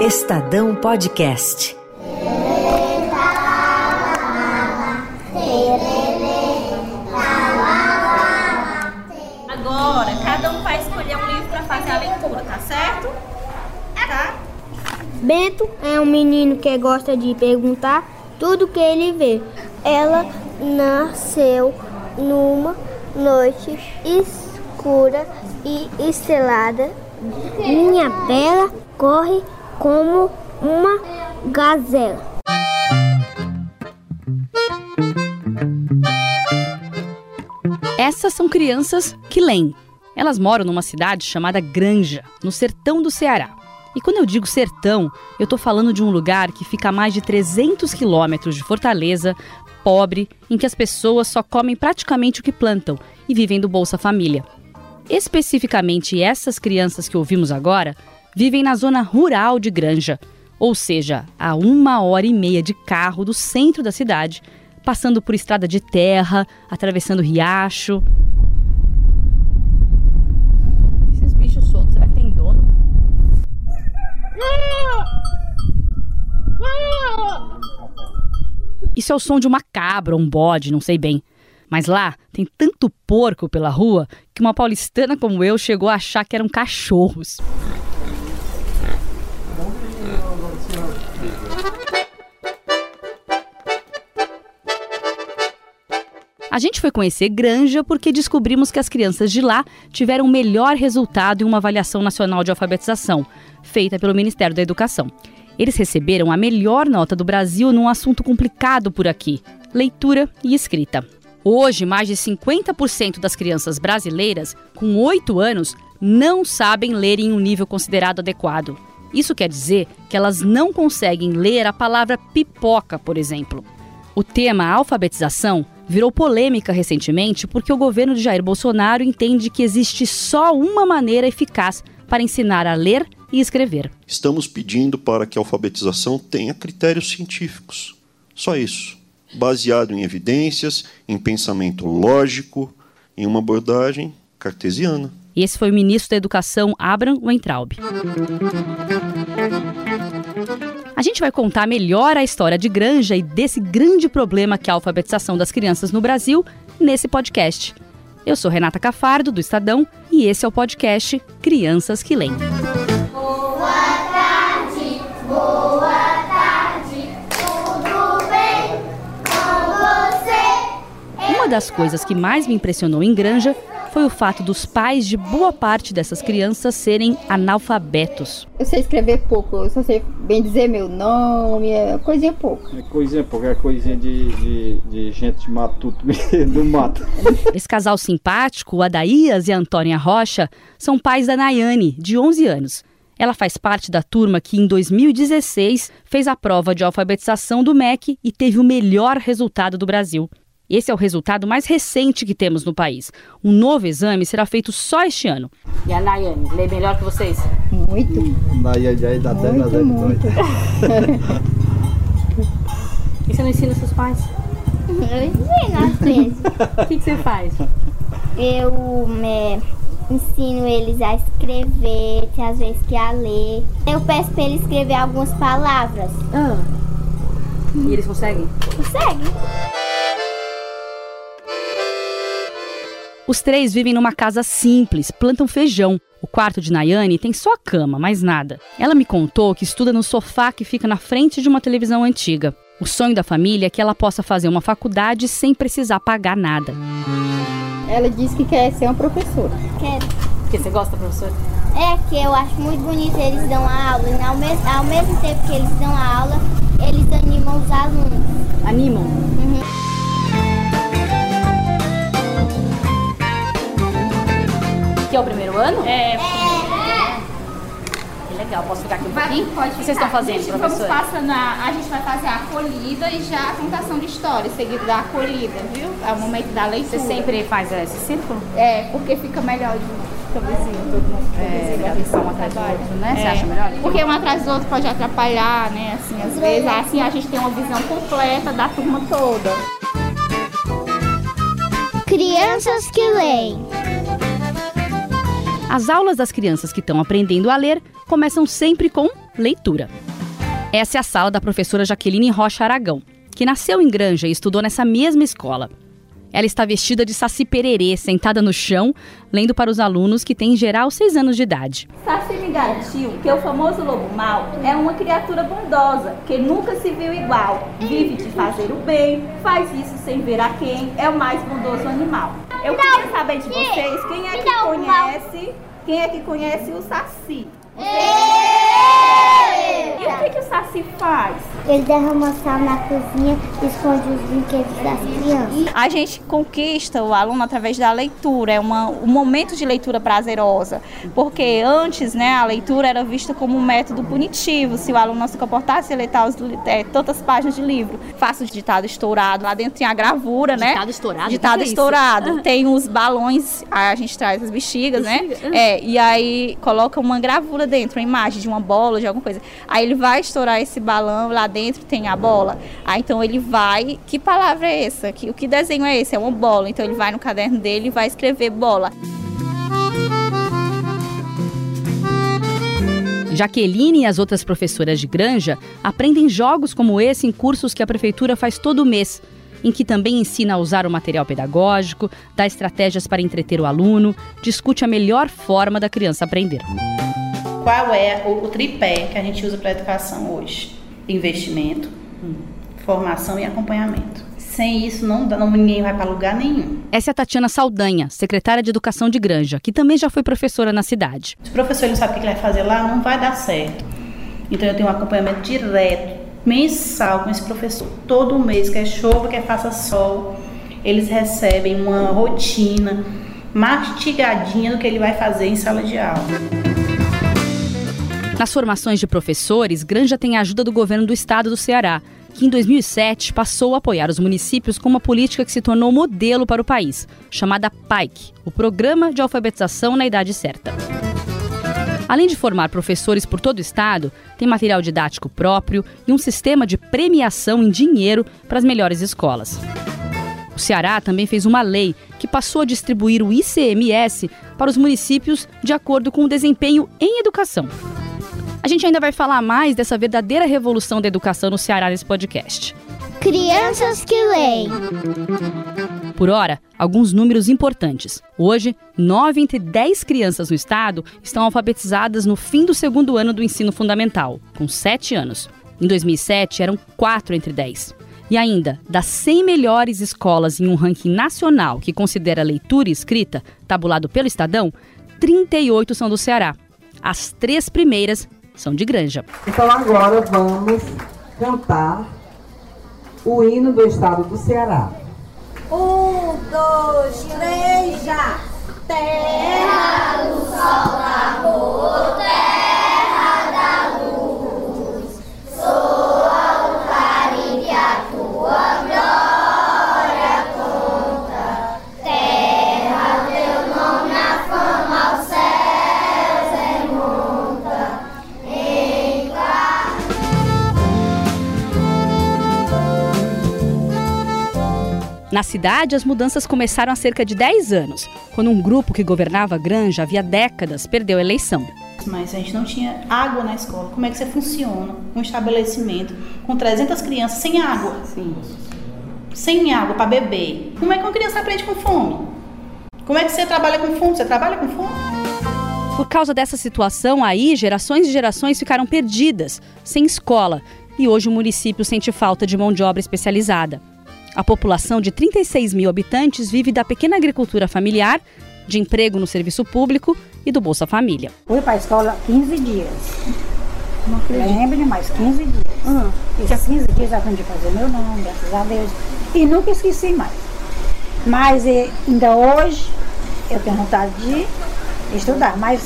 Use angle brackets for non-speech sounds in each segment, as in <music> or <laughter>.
Estadão Podcast. Agora, cada um vai escolher um livro para fazer a leitura, tá certo? Tá? Bento é um menino que gosta de perguntar tudo que ele vê. Ela nasceu numa noite escura e estrelada. Minha bela corre como uma gazela. Essas são crianças que leem. Elas moram numa cidade chamada Granja, no sertão do Ceará. E quando eu digo sertão, eu estou falando de um lugar que fica a mais de 300 quilômetros de Fortaleza, pobre, em que as pessoas só comem praticamente o que plantam e vivem do Bolsa Família. Especificamente essas crianças que ouvimos agora vivem na zona rural de Granja, ou seja, a uma hora e meia de carro do centro da cidade, passando por estrada de terra, atravessando riacho. Esses bichos soltos, será que tem dono? Isso é o som de uma cabra ou um bode, não sei bem. Mas lá tem tanto porco pela rua que uma paulistana como eu chegou a achar que eram cachorros. A gente foi conhecer Granja porque descobrimos que as crianças de lá tiveram o melhor resultado em uma avaliação nacional de alfabetização, feita pelo Ministério da Educação. Eles receberam a melhor nota do Brasil num assunto complicado por aqui: leitura e escrita. Hoje, mais de 50% das crianças brasileiras com 8 anos não sabem ler em um nível considerado adequado. Isso quer dizer que elas não conseguem ler a palavra pipoca, por exemplo. O tema alfabetização virou polêmica recentemente porque o governo de Jair Bolsonaro entende que existe só uma maneira eficaz para ensinar a ler e escrever. Estamos pedindo para que a alfabetização tenha critérios científicos. Só isso. Baseado em evidências, em pensamento lógico, em uma abordagem cartesiana. Esse foi o ministro da Educação, Abraham Weintraub. A gente vai contar melhor a história de Granja e desse grande problema que é a alfabetização das crianças no Brasil nesse podcast. Eu sou Renata Cafardo, do Estadão, e esse é o podcast Crianças que Leem. Das coisas que mais me impressionou em Granja foi o fato dos pais de boa parte dessas crianças serem analfabetos. Eu sei escrever pouco, eu só sei bem dizer meu nome, é coisinha pouco. É coisinha pouco, é coisinha de, de, de gente matuto, <laughs> do mato. Esse casal simpático, o Adaías e a Antônia Rocha, são pais da Nayane, de 11 anos. Ela faz parte da turma que, em 2016, fez a prova de alfabetização do MEC e teve o melhor resultado do Brasil. Esse é o resultado mais recente que temos no país. Um novo exame será feito só este ano. E a Nayane, lê melhor que vocês? Muito. Nayane aí dá 10 a 10 muito. E você não ensina seus pais? Eu ensino às vezes. O que, que você faz? Eu é, ensino eles a escrever, tem às vezes que a ler. Eu peço para eles escrever algumas palavras. Ah. E eles conseguem? Consegue? Os três vivem numa casa simples, plantam feijão. O quarto de Nayane tem só a cama, mais nada. Ela me contou que estuda no sofá que fica na frente de uma televisão antiga. O sonho da família é que ela possa fazer uma faculdade sem precisar pagar nada. Ela disse que quer ser uma professora. Quero. Porque você gosta, professor? É que eu acho muito bonito eles dão a aula e ao mesmo, ao mesmo tempo que eles dão a aula, eles animam os alunos. Animam? Que é o primeiro ano? É, Que legal, posso ficar aqui um vai, pouquinho? pode O que vocês estão fazendo, gente, professor? Vamos passando a, a gente vai fazer a acolhida e já a contação de história, seguido da acolhida, viu? É o momento da leitura. Você sempre faz esse círculo? É, porque fica melhor de vizinho, todo mundo É, vizinho, atenção assim, um atrás do outro, né? Você É, acha melhor? Porque um atrás do outro pode atrapalhar, né? Assim, às vezes, assim a gente tem uma visão completa da turma toda. Crianças que leem. As aulas das crianças que estão aprendendo a ler começam sempre com leitura. Essa é a sala da professora Jaqueline Rocha Aragão, que nasceu em Granja e estudou nessa mesma escola. Ela está vestida de saci pererê, sentada no chão, lendo para os alunos que têm em geral seis anos de idade. Saci me garantiu que o famoso lobo mau é uma criatura bondosa, que nunca se viu igual. Vive de fazer o bem, faz isso sem ver a quem, é o mais bondoso animal. Eu queria saber de vocês quem é que conhece, quem é que conhece o Saci. E o que, que o Saci faz? Ele derrama sal na cozinha e esconde os brinquedos das crianças. A gente conquista o aluno através da leitura, é uma, um momento de leitura prazerosa, porque antes né, a leitura era vista como um método punitivo, se o aluno não se comportasse, ele ler os, é, tantas páginas de livro. Faço o ditado estourado, lá dentro tem a gravura, né? Ditado estourado? Ditado é estourado. isso? Tem os balões, a gente traz as bexigas, né? É, e aí coloca uma gravura dentro, uma imagem de uma bola, de alguma coisa. Aí ele vai estourar esse balão, lá dentro tem a bola. Aí então ele vai. Que palavra é essa? Que, o que desenho é esse? É uma bola. Então ele vai no caderno dele e vai escrever bola. Jaqueline e as outras professoras de Granja aprendem jogos como esse em cursos que a prefeitura faz todo mês, em que também ensina a usar o material pedagógico, dá estratégias para entreter o aluno, discute a melhor forma da criança aprender. Qual é o, o tripé que a gente usa para a educação hoje? Investimento, formação e acompanhamento. Sem isso, não, não ninguém vai para lugar nenhum. Essa é a Tatiana Saldanha, secretária de Educação de Granja, que também já foi professora na cidade. Se o professor não sabe o que ele vai fazer lá, não vai dar certo. Então eu tenho um acompanhamento direto, mensal com esse professor. Todo mês, quer chova, quer faça sol, eles recebem uma rotina mastigadinha do que ele vai fazer em sala de aula. Nas formações de professores, Granja tem a ajuda do governo do estado do Ceará, que em 2007 passou a apoiar os municípios com uma política que se tornou modelo para o país, chamada PAIC, o Programa de Alfabetização na Idade Certa. Além de formar professores por todo o estado, tem material didático próprio e um sistema de premiação em dinheiro para as melhores escolas. O Ceará também fez uma lei que passou a distribuir o ICMS para os municípios de acordo com o desempenho em educação. A gente ainda vai falar mais dessa verdadeira revolução da educação no Ceará nesse podcast. Crianças que leem. Por hora, alguns números importantes. Hoje, 9 entre 10 crianças no estado estão alfabetizadas no fim do segundo ano do ensino fundamental, com 7 anos. Em 2007, eram 4 entre 10. E ainda, das 100 melhores escolas em um ranking nacional que considera leitura e escrita, tabulado pelo Estadão, 38 são do Ceará. As três primeiras são de Granja. Então agora vamos cantar o hino do estado do Ceará. Um, dois, três, já! Terra do sol, amor, terra Na cidade, as mudanças começaram há cerca de 10 anos, quando um grupo que governava a Granja havia décadas perdeu a eleição. Mas a gente não tinha água na escola. Como é que você funciona? Um estabelecimento com 300 crianças sem água. Sim. Sem água para beber. Como é que uma criança aprende com fome? Como é que você trabalha com fome? Você trabalha com fome? Por causa dessa situação aí, gerações e gerações ficaram perdidas, sem escola, e hoje o município sente falta de mão de obra especializada. A população de 36 mil habitantes vive da pequena agricultura familiar, de emprego no serviço público e do Bolsa Família. Fui para a escola 15 dias. Não lembro demais, 15 dias. Esses 15 dias eu aprendi a fazer meu nome, graças a Deus. E nunca esqueci mais. Mas eh, ainda hoje eu tenho vontade de estudar, mas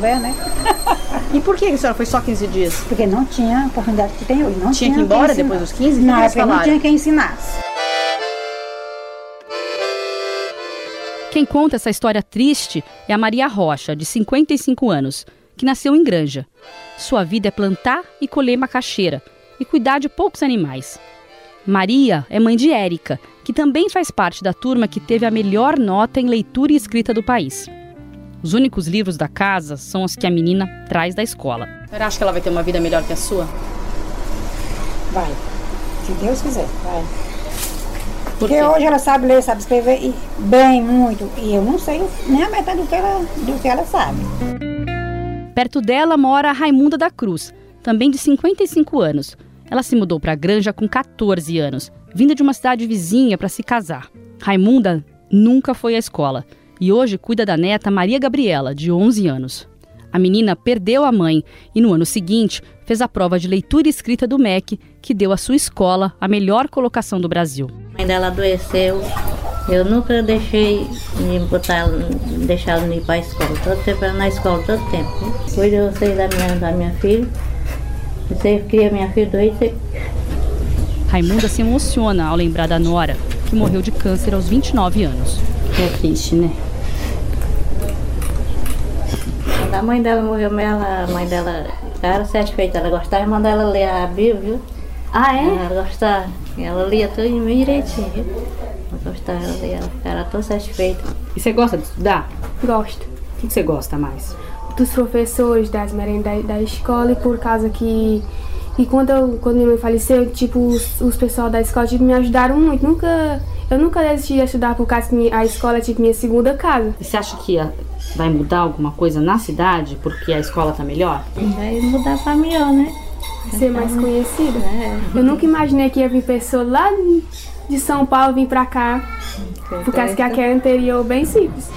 velha, né? <laughs> E por que a senhora foi só 15 dias? Porque não tinha a oportunidade que tem hoje. Não Tinha tinha, que ir embora depois dos 15? O que Não, é porque não falaram? tinha quem ensinasse. Quem conta essa história triste é a Maria Rocha, de 55 anos, que nasceu em Granja. Sua vida é plantar e colher macaxeira e cuidar de poucos animais. Maria é mãe de Érica, que também faz parte da turma que teve a melhor nota em leitura e escrita do país. Os únicos livros da casa são os que a menina traz da escola. Você acha que ela vai ter uma vida melhor que a sua? Vai. Se Deus quiser, vai. Porque hoje ela sabe ler, sabe escrever e bem, muito. E eu não sei nem a metade do que ela, do que ela sabe. Perto dela mora a Raimunda da Cruz, também de 55 anos. Ela se mudou para a Granja com 14 anos, vinda de uma cidade vizinha para se casar. Raimunda nunca foi à escola e hoje cuida da neta Maria Gabriela, de 11 anos. A menina perdeu a mãe e no ano seguinte fez a prova de leitura e escrita do MEC, que deu à sua escola a melhor colocação do Brasil. A mãe dela adoeceu. Eu nunca deixei de botar ela, deixar ela ir para a escola. Todo tempo ela na escola, todo tempo. Cuido eu sei da minha, da minha filha. Você cria minha filha doida. Raimunda se emociona ao lembrar da Nora, que morreu de câncer aos 29 anos. É triste, né? Quando a mãe dela morreu, ela, a mãe dela era satisfeita. Ela gostava de mandar ela ler a Bíblia, viu? Ah, é? Ela gostava. Ela lia tudo bem direitinho, viu? Ela gostava, ela lia, ela ficava tão satisfeita. E você gosta de estudar? Gosto. O que você gosta mais? Dos professores, das merendas da, da escola e por causa que e quando, eu, quando minha mãe faleceu, tipo, os, os pessoal da escola tipo, me ajudaram muito. Nunca, eu nunca desisti de estudar por causa que a escola é tipo minha segunda casa. E você acha que vai mudar alguma coisa na cidade porque a escola tá melhor? Vai mudar pra melhor, né? Ser mais conhecida. É. Eu nunca imaginei que ia vir pessoa lá de São Paulo vir pra cá. Por causa que aqui é interior bem simples.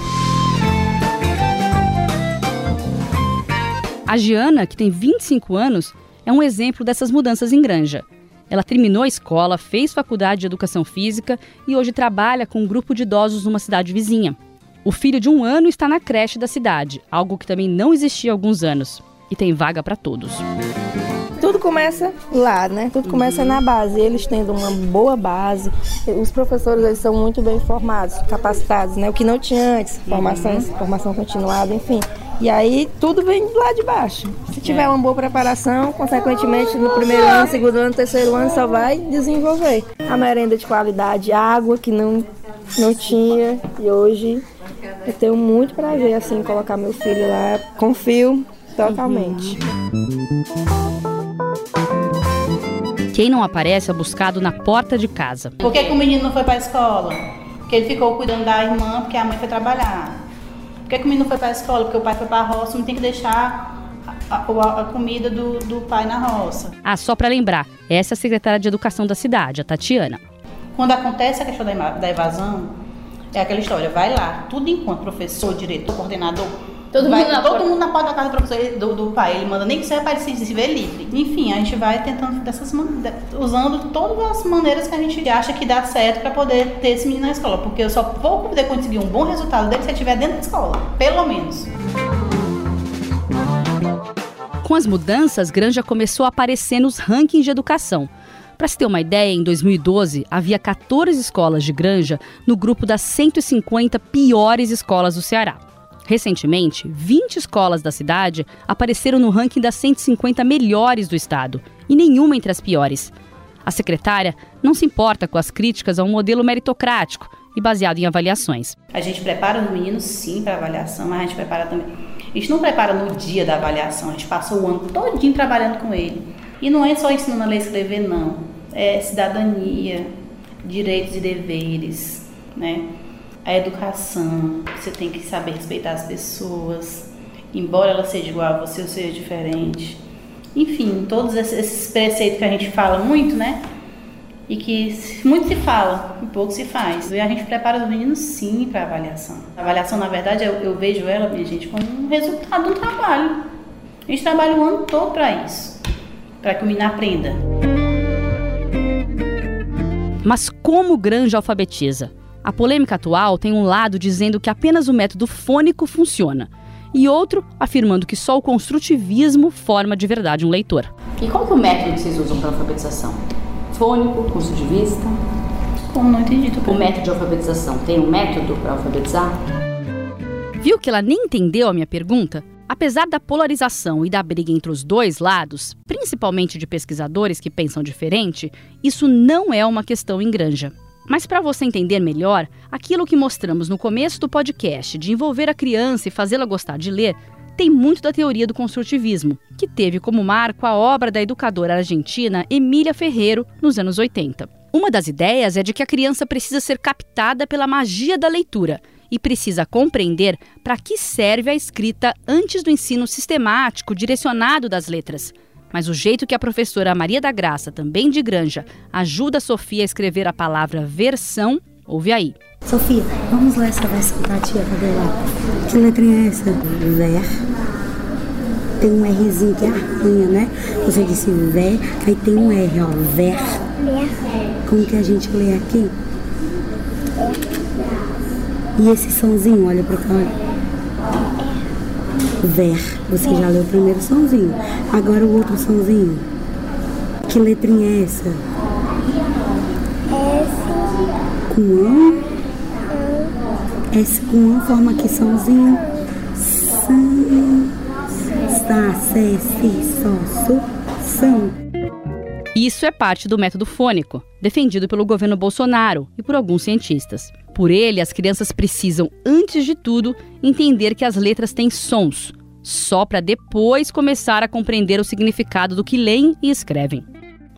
A Giana, que tem 25 anos, é um exemplo dessas mudanças em Granja. Ela terminou a escola, fez faculdade de educação física e hoje trabalha com um grupo de idosos numa cidade vizinha. O filho de um ano está na creche da cidade, algo que também não existia há alguns anos. E tem vaga para todos. Tudo começa lá, né? Tudo começa na base. Eles tendo uma boa base. Os professores eles são muito bem formados, capacitados, né? O que não tinha antes, formação, formação continuada, enfim. E aí tudo vem lá de baixo. Se tiver uma boa preparação, consequentemente no primeiro ano, segundo ano, terceiro ano só vai desenvolver. A merenda de qualidade, água que não, não tinha e hoje eu tenho muito prazer assim em colocar meu filho lá. Confio totalmente. Quem não aparece é buscado na porta de casa. Por que, que o menino não foi para a escola? Porque ele ficou cuidando da irmã, porque a mãe foi trabalhar. Por que, que o menino não foi para a escola? Porque o pai foi para a roça, não tem que deixar a, a, a comida do, do pai na roça. Ah, só para lembrar, essa é a secretária de Educação da cidade, a Tatiana. Quando acontece a questão da, da evasão, é aquela história, vai lá, tudo enquanto professor, diretor, coordenador, Todo vai, mundo na todo porta. mundo na porta da casa do professor, do, do pai, ele manda nem que seja para ele se, ver livre. Enfim, a gente vai tentando dessas usando todas as maneiras que a gente acha que dá certo para poder ter esse menino na escola, porque eu só vou poder conseguir um bom resultado dele se ele estiver dentro da escola, pelo menos. Com as mudanças, Granja começou a aparecer nos rankings de educação. Para se ter uma ideia, em 2012 havia 14 escolas de Granja no grupo das 150 piores escolas do Ceará. Recentemente, 20 escolas da cidade apareceram no ranking das 150 melhores do estado, e nenhuma entre as piores. A secretária não se importa com as críticas a um modelo meritocrático e baseado em avaliações. A gente prepara os meninos sim para avaliação, mas a gente prepara também. A gente não prepara no dia da avaliação, a gente passa o ano todinho trabalhando com ele. E não é só ensinando a ler e escrever, não. É cidadania, direitos e deveres, né? A educação, você tem que saber respeitar as pessoas, embora ela seja igual a você ou seja diferente. Enfim, todos esses- preceitos que a gente fala muito, né? E que muito se fala e pouco se faz. E a gente prepara os meninos sim para avaliação. A avaliação, na verdade, eu, eu vejo ela, minha gente, como um resultado do trabalho. A gente trabalha o ano todo para isso, para que o menino aprenda. Mas como Granja alfabetiza? A polêmica atual tem um lado dizendo que apenas o método fônico funciona, e outro afirmando que só o construtivismo forma de verdade um leitor. E qual que é o método que vocês usam para alfabetização? Fônico, curso de vista? Como não entendi? O método de alfabetização tem um método para alfabetizar? Viu que ela nem entendeu a minha pergunta? Apesar da polarização e da briga entre os dois lados, principalmente de pesquisadores que pensam diferente, isso não é uma questão em granja. Mas para você entender melhor, aquilo que mostramos no começo do podcast de envolver a criança e fazê-la gostar de ler, tem muito da teoria do construtivismo, que teve como marco a obra da educadora argentina Emília Ferreiro nos anos 80. Uma das ideias é de que a criança precisa ser captada pela magia da leitura e precisa compreender para que serve a escrita antes do ensino sistemático direcionado das letras. Mas o jeito que a professora Maria da Graça, também de Granja, ajuda a Sofia a escrever a palavra versão, ouve aí. Sofia, vamos ler essa versão da tia, cadê lá? Que letrinha é essa? Ver. Tem um Rzinho que arranha, né? Você disse ver, aí tem um R, ó, ver. Como que a gente lê aqui? E esse sonzinho, olha pra cá. Ver. Você já leu o primeiro sonzinho. Agora o outro sonzinho. Que letrinha é essa? Com an. S com an forma aqui sonzinho. Sam. Sa, se, si, so, su, sam. Isso é parte do método fônico, defendido pelo governo Bolsonaro e por alguns cientistas. Por ele, as crianças precisam, antes de tudo, entender que as letras têm sons, só para depois começar a compreender o significado do que leem e escrevem.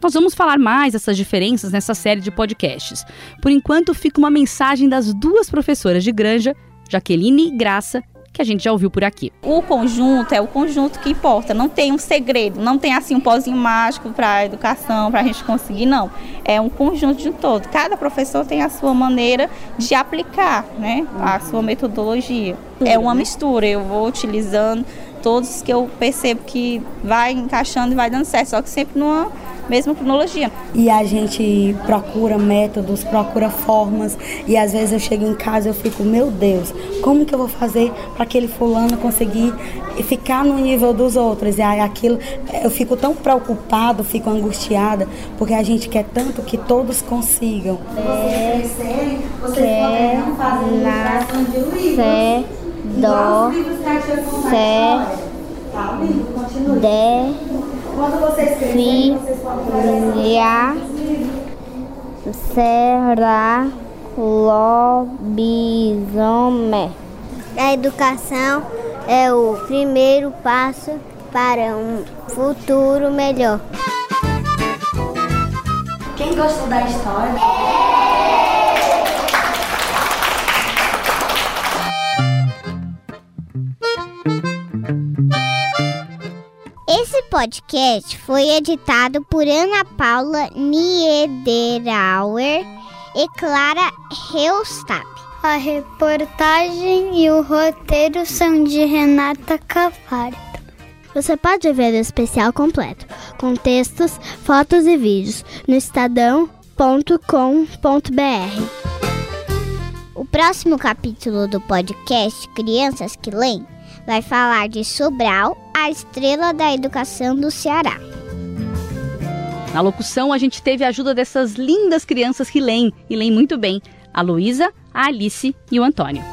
Nós vamos falar mais dessas diferenças nessa série de podcasts. Por enquanto, fica uma mensagem das duas professoras de Granja, Jaqueline Graça, que a gente já ouviu por aqui. O conjunto é o conjunto que importa, não tem um segredo, não tem assim um pozinho mágico para a educação, para a gente conseguir, não. É um conjunto de todo. Cada professor tem a sua maneira de aplicar né, a sua metodologia. É uma mistura, eu vou utilizando todos que eu percebo que vai encaixando e vai dando certo, só que sempre numa mesma cronologia. E a gente procura métodos, procura formas, e às vezes eu chego em casa e eu fico, meu Deus, como que eu vou fazer para aquele fulano conseguir ficar no nível dos outros? E aí aquilo, eu fico tão preocupado, fico angustiada, porque a gente quer tanto que todos consigam. Vocês crescerem, vocês poderão fazer ilustração de livros. Dó, fé, podem Filha será lobisomem. A educação é o primeiro passo para um futuro melhor. Quem gostou da história? Podcast foi editado por Ana Paula Niederauer e Clara Reustap. A reportagem e o roteiro são de Renata Cafardo. Você pode ver o especial completo, com textos, fotos e vídeos, no estadão.com.br. O próximo capítulo do podcast Crianças que Leem vai falar de Sobral, a estrela da educação do Ceará. Na locução, a gente teve a ajuda dessas lindas crianças que leem, e leem muito bem, a Luísa, a Alice e o Antônio.